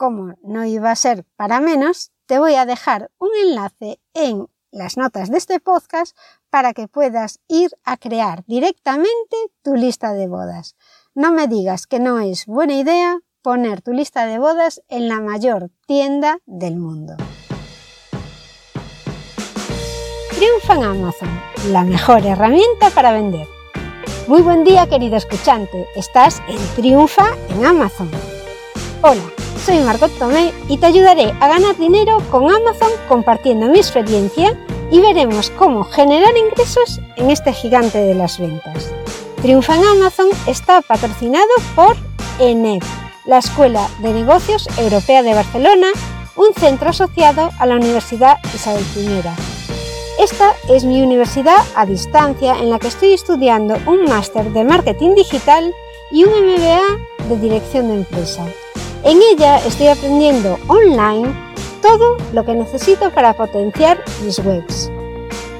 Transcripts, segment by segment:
como no iba a ser para menos, te voy a dejar un enlace en las notas de este podcast para que puedas ir a crear directamente tu lista de bodas. No me digas que no es buena idea poner tu lista de bodas en la mayor tienda del mundo. Triunfa en Amazon, la mejor herramienta para vender. Muy buen día querido escuchante, estás en Triunfa en Amazon. Hola, soy Margot Tomé y te ayudaré a ganar dinero con Amazon compartiendo mi experiencia y veremos cómo generar ingresos en este gigante de las ventas. Triunfa en Amazon está patrocinado por ENEP, la Escuela de Negocios Europea de Barcelona, un centro asociado a la Universidad Isabel I. Esta es mi universidad a distancia en la que estoy estudiando un máster de marketing digital y un MBA de dirección de empresa. En ella estoy aprendiendo online todo lo que necesito para potenciar mis webs.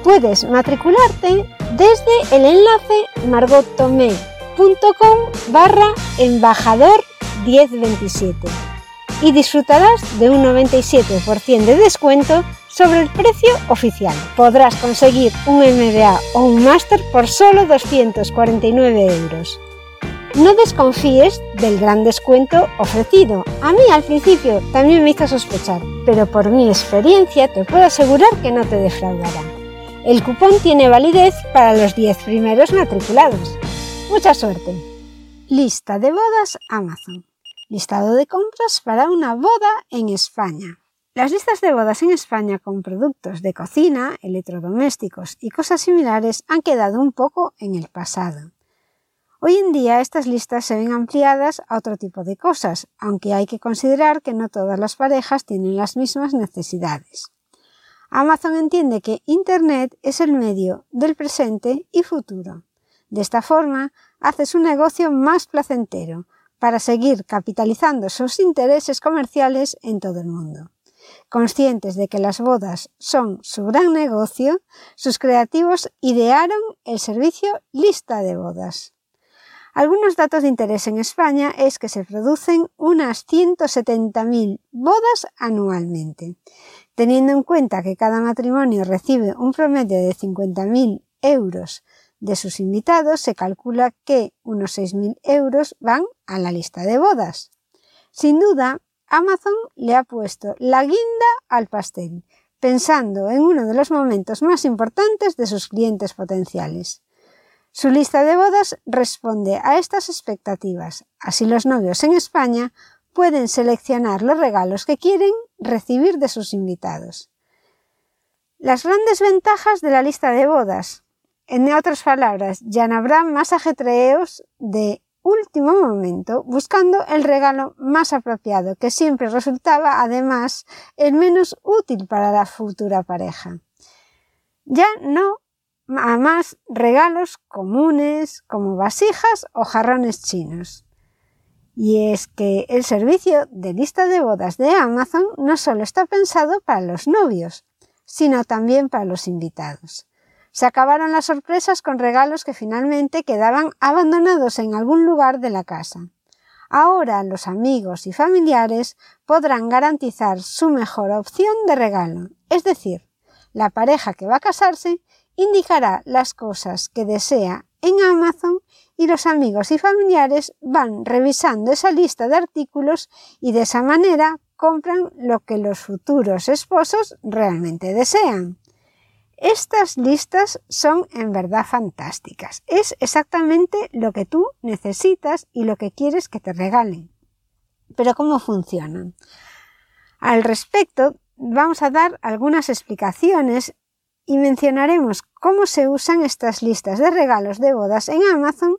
Puedes matricularte desde el enlace margottomé.com barra embajador 1027 y disfrutarás de un 97% de descuento sobre el precio oficial. Podrás conseguir un MBA o un máster por solo 249 euros. No desconfíes del gran descuento ofrecido. A mí al principio también me hizo sospechar, pero por mi experiencia te puedo asegurar que no te defraudará. El cupón tiene validez para los 10 primeros matriculados. Mucha suerte. Lista de bodas Amazon. Listado de compras para una boda en España. Las listas de bodas en España con productos de cocina, electrodomésticos y cosas similares han quedado un poco en el pasado. Hoy en día estas listas se ven ampliadas a otro tipo de cosas, aunque hay que considerar que no todas las parejas tienen las mismas necesidades. Amazon entiende que Internet es el medio del presente y futuro. De esta forma, hace su negocio más placentero para seguir capitalizando sus intereses comerciales en todo el mundo. Conscientes de que las bodas son su gran negocio, sus creativos idearon el servicio Lista de Bodas. Algunos datos de interés en España es que se producen unas 170.000 bodas anualmente. Teniendo en cuenta que cada matrimonio recibe un promedio de 50.000 euros de sus invitados, se calcula que unos 6.000 euros van a la lista de bodas. Sin duda, Amazon le ha puesto la guinda al pastel, pensando en uno de los momentos más importantes de sus clientes potenciales. Su lista de bodas responde a estas expectativas. Así los novios en España pueden seleccionar los regalos que quieren recibir de sus invitados. Las grandes ventajas de la lista de bodas. En otras palabras, ya no habrá más ajetreos de último momento buscando el regalo más apropiado, que siempre resultaba además el menos útil para la futura pareja. Ya no a más regalos comunes como vasijas o jarrones chinos. Y es que el servicio de lista de bodas de Amazon no solo está pensado para los novios, sino también para los invitados. Se acabaron las sorpresas con regalos que finalmente quedaban abandonados en algún lugar de la casa. Ahora los amigos y familiares podrán garantizar su mejor opción de regalo, es decir, la pareja que va a casarse indicará las cosas que desea en Amazon y los amigos y familiares van revisando esa lista de artículos y de esa manera compran lo que los futuros esposos realmente desean. Estas listas son en verdad fantásticas. Es exactamente lo que tú necesitas y lo que quieres que te regalen. Pero ¿cómo funcionan? Al respecto, vamos a dar algunas explicaciones y mencionaremos cómo se usan estas listas de regalos de bodas en Amazon,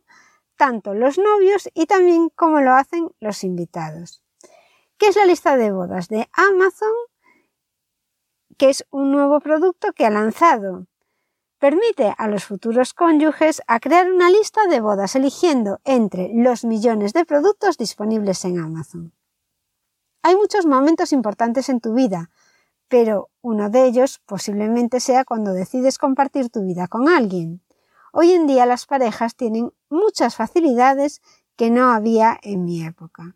tanto los novios y también cómo lo hacen los invitados. ¿Qué es la lista de bodas de Amazon? Que es un nuevo producto que ha lanzado. Permite a los futuros cónyuges a crear una lista de bodas eligiendo entre los millones de productos disponibles en Amazon. Hay muchos momentos importantes en tu vida, pero uno de ellos posiblemente sea cuando decides compartir tu vida con alguien. Hoy en día las parejas tienen muchas facilidades que no había en mi época.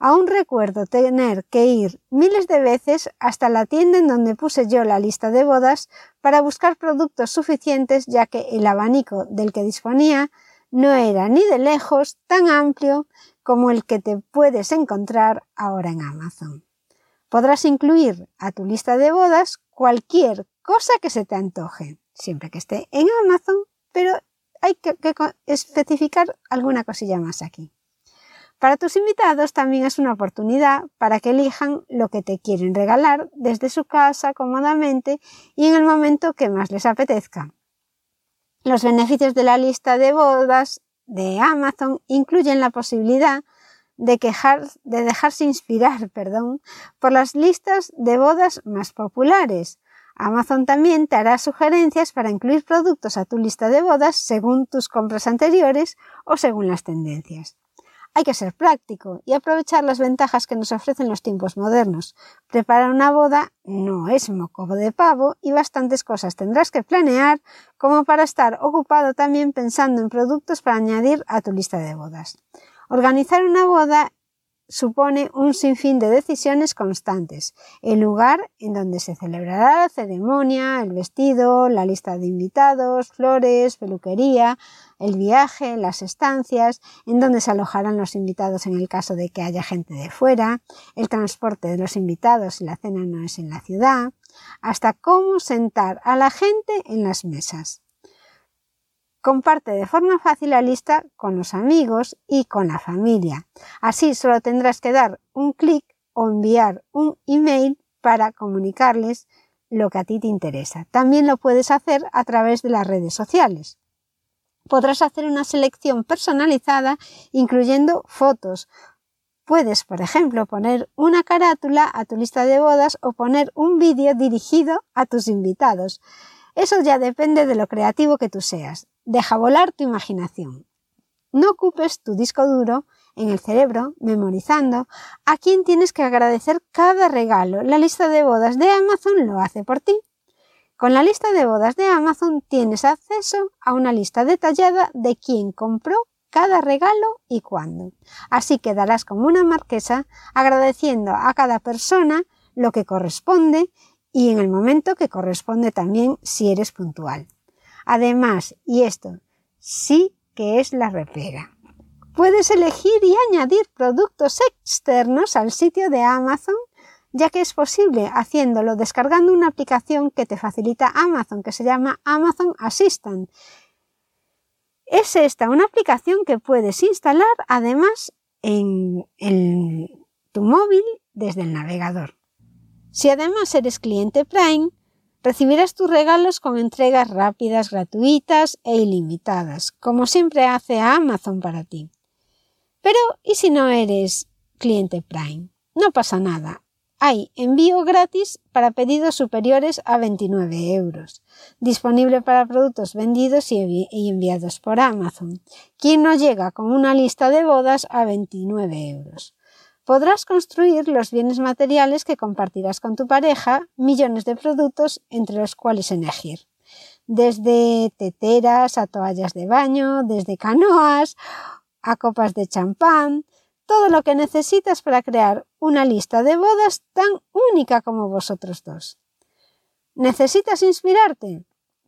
Aún recuerdo tener que ir miles de veces hasta la tienda en donde puse yo la lista de bodas para buscar productos suficientes ya que el abanico del que disponía no era ni de lejos tan amplio como el que te puedes encontrar ahora en Amazon. Podrás incluir a tu lista de bodas cualquier cosa que se te antoje, siempre que esté en Amazon, pero hay que, especificar alguna cosilla más aquí. Para tus invitados también es una oportunidad para que elijan lo que te quieren regalar desde su casa cómodamente y en el momento que más les apetezca. Los beneficios de la lista de bodas de Amazon incluyen la posibilidad de, de dejarse inspirar perdón, por las listas de bodas más populares, Amazon también te hará sugerencias para incluir productos a tu lista de bodas según tus compras anteriores o según las tendencias. Hay que ser práctico y aprovechar las ventajas que nos ofrecen los tiempos modernos. Preparar una boda no es moco de pavo y bastantes cosas tendrás que planear como para estar ocupado también pensando en productos para añadir a tu lista de bodas. Organizar una boda supone un sinfín de decisiones constantes. El lugar en donde se celebrará la ceremonia, el vestido, la lista de invitados, flores, peluquería, el viaje, las estancias, en donde se alojarán los invitados en el caso de que haya gente de fuera, el transporte de los invitados si la cena no es en la ciudad, hasta cómo sentar a la gente en las mesas. Comparte de forma fácil la lista con los amigos y con la familia. Así solo tendrás que dar un clic o enviar un email para comunicarles lo que a ti te interesa. También lo puedes hacer a través de las redes sociales. Podrás hacer una selección personalizada incluyendo fotos. Puedes, por ejemplo, poner una carátula a tu lista de bodas o poner un vídeo dirigido a tus invitados. Eso ya depende de lo creativo que tú seas. Deja volar tu imaginación. No ocupes tu disco duro en el cerebro memorizando a quién tienes que agradecer cada regalo. La lista de bodas de Amazon lo hace por ti. Con la lista de bodas de Amazon tienes acceso a una lista detallada de quién compró cada regalo y cuándo. Así quedarás como una marquesa agradeciendo a cada persona lo que corresponde y en el momento que corresponde también si eres puntual. Además, y esto sí que es la repera. Puedes elegir y añadir productos externos al sitio de Amazon, ya que es posible haciéndolo descargando una aplicación que te facilita Amazon, que se llama Amazon Assistant. Es esta una aplicación que puedes instalar además en, en tu móvil desde el navegador. Si además eres cliente Prime, Recibirás tus regalos con entregas rápidas, gratuitas e ilimitadas, como siempre hace Amazon para ti. Pero, ¿y si no eres cliente Prime? No pasa nada. Hay envío gratis para pedidos superiores a 29 euros, disponible para productos vendidos y enviados por Amazon. ¿Quién no llega con una lista de bodas a 29 euros? Podrás construir los bienes materiales que compartirás con tu pareja, millones de productos entre los cuales elegir. Desde teteras a toallas de baño, desde canoas a copas de champán, todo lo que necesitas para crear una lista de bodas tan única como vosotros dos. ¿Necesitas inspirarte?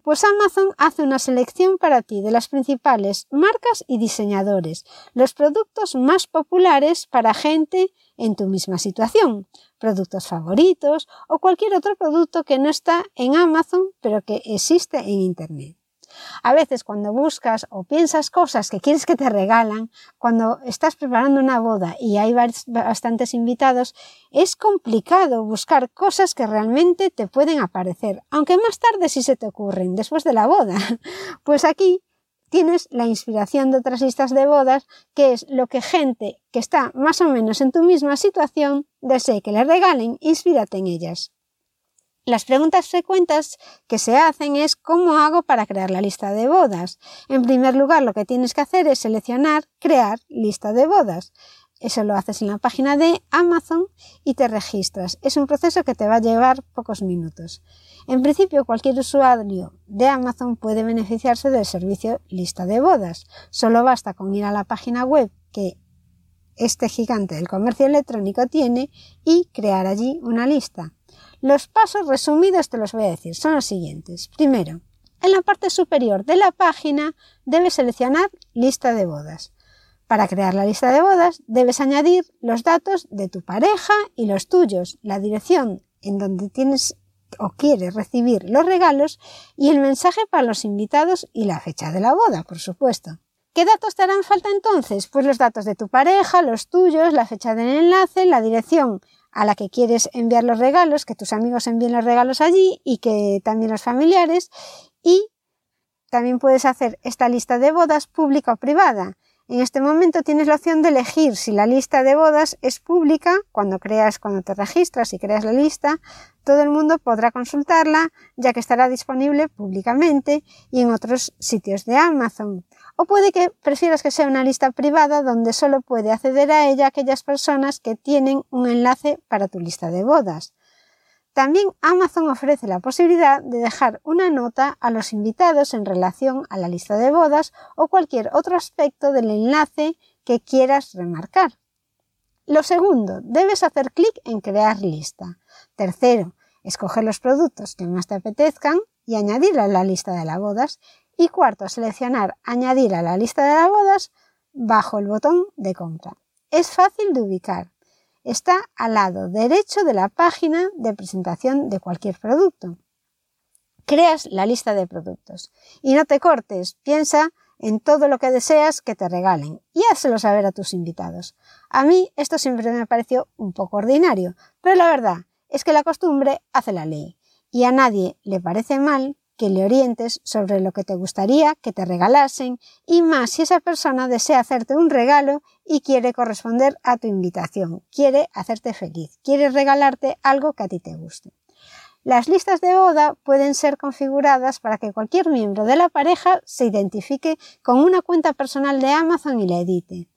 Pues Amazon hace una selección para ti de las principales marcas y diseñadores, los productos más populares para gente en tu misma situación, productos favoritos o cualquier otro producto que no está en Amazon pero que existe en Internet. A veces cuando buscas o piensas cosas que quieres que te regalan, cuando estás preparando una boda y hay bastantes invitados, es complicado buscar cosas que realmente te pueden aparecer, aunque más tarde sí se te ocurren, después de la boda. Pues aquí tienes la inspiración de otras listas de bodas, que es lo que gente que está más o menos en tu misma situación desee que le regalen, inspírate en ellas. Las preguntas frecuentes que se hacen es ¿cómo hago para crear la lista de bodas? En primer lugar, lo que tienes que hacer es seleccionar crear lista de bodas. Eso lo haces en la página de Amazon y te registras. Es un proceso que te va a llevar pocos minutos. En principio, cualquier usuario de Amazon puede beneficiarse del servicio lista de bodas. Solo basta con ir a la página web que este gigante del comercio electrónico tiene y crear allí una lista. Los pasos resumidos te los voy a decir, son los siguientes. Primero, en la parte superior de la página debes seleccionar lista de bodas. Para crear la lista de bodas debes añadir los datos de tu pareja y los tuyos, la dirección en donde tienes o quieres recibir los regalos y el mensaje para los invitados y la fecha de la boda, por supuesto. ¿Qué datos te harán falta entonces? Pues los datos de tu pareja, los tuyos, la fecha del enlace, la dirección a la que quieres enviar los regalos, que tus amigos envíen los regalos allí y que también los familiares. Y también puedes hacer esta lista de bodas pública o privada. En este momento tienes la opción de elegir si la lista de bodas es pública, cuando creas, cuando te registras y creas la lista, todo el mundo podrá consultarla, ya que estará disponible públicamente y en otros sitios de Amazon. O puede que prefieras que sea una lista privada donde solo puede acceder a ella aquellas personas que tienen un enlace para tu lista de bodas. También Amazon ofrece la posibilidad de dejar una nota a los invitados en relación a la lista de bodas o cualquier otro aspecto del enlace que quieras remarcar. Lo segundo, debes hacer clic en crear lista. Tercero, escoger los productos que más te apetezcan y añadir a la lista de las bodas. Y cuarto, seleccionar añadir a la lista de las bodas bajo el botón de compra. Es fácil de ubicar está al lado derecho de la página de presentación de cualquier producto. Creas la lista de productos y no te cortes, piensa en todo lo que deseas que te regalen y házelo saber a tus invitados. A mí esto siempre me pareció un poco ordinario, pero la verdad es que la costumbre hace la ley y a nadie le parece mal que le orientes sobre lo que te gustaría que te regalasen y más si esa persona desea hacerte un regalo y quiere corresponder a tu invitación, quiere hacerte feliz, quiere regalarte algo que a ti te guste. Las listas de boda pueden ser configuradas para que cualquier miembro de la pareja se identifique con una cuenta personal de Amazon y la edite.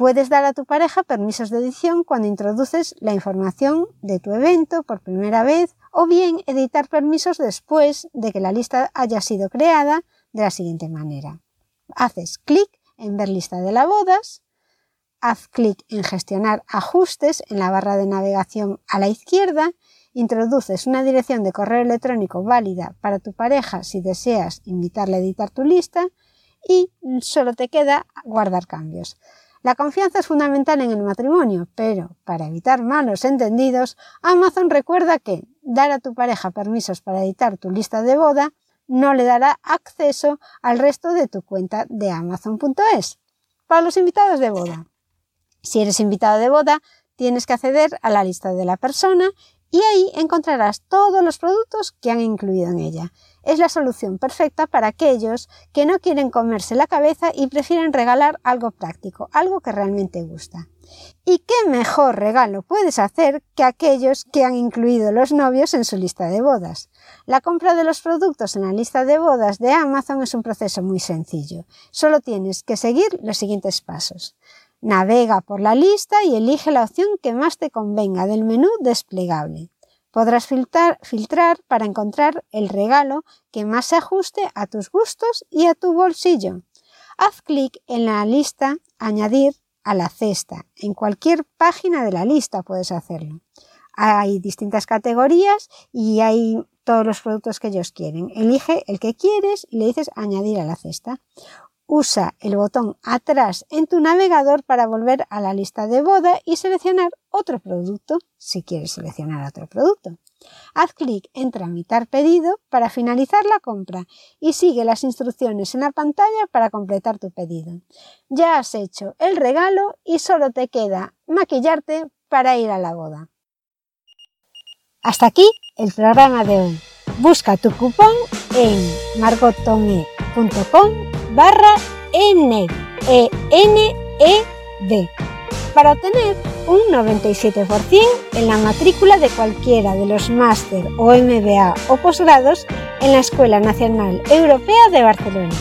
Puedes dar a tu pareja permisos de edición cuando introduces la información de tu evento por primera vez o bien editar permisos después de que la lista haya sido creada de la siguiente manera. Haces clic en ver lista de las bodas, haz clic en gestionar ajustes en la barra de navegación a la izquierda, introduces una dirección de correo electrónico válida para tu pareja si deseas invitarle a editar tu lista y solo te queda guardar cambios. La confianza es fundamental en el matrimonio, pero para evitar malos entendidos, Amazon recuerda que dar a tu pareja permisos para editar tu lista de boda no le dará acceso al resto de tu cuenta de amazon.es. Para los invitados de boda. Si eres invitado de boda, tienes que acceder a la lista de la persona y ahí encontrarás todos los productos que han incluido en ella. Es la solución perfecta para aquellos que no quieren comerse la cabeza y prefieren regalar algo práctico, algo que realmente gusta. ¿Y qué mejor regalo puedes hacer que aquellos que han incluido los novios en su lista de bodas? La compra de los productos en la lista de bodas de Amazon es un proceso muy sencillo. Solo tienes que seguir los siguientes pasos. Navega por la lista y elige la opción que más te convenga del menú desplegable. Podrás filtrar, para encontrar el regalo que más se ajuste a tus gustos y a tu bolsillo. Haz clic en la lista Añadir a la cesta. En cualquier página de la lista puedes hacerlo. Hay distintas categorías y hay todos los productos que ellos quieren. Elige el que quieres y le dices añadir a la cesta. Usa el botón atrás en tu navegador para volver a la lista de boda y seleccionar otro producto si quieres seleccionar otro producto. Haz clic en Tramitar pedido para finalizar la compra y sigue las instrucciones en la pantalla para completar tu pedido. Ya has hecho el regalo y solo te queda maquillarte para ir a la boda. Hasta aquí el programa de hoy. Busca tu cupón en margotome.com barra N, E, N, E, D, para obtener un 97% en la matrícula de cualquiera de los máster o MBA o posgrados en la Escuela Nacional Europea de Barcelona.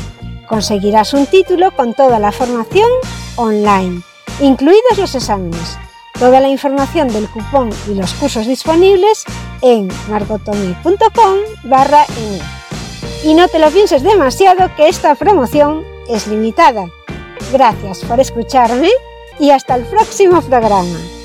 Conseguirás un título con toda la formación online, incluidos los exámenes. Toda la información del cupón y los cursos disponibles en margotomi.com barra y no te lo pienses demasiado que esta promoción es limitada. Gracias por escucharme y hasta el próximo programa.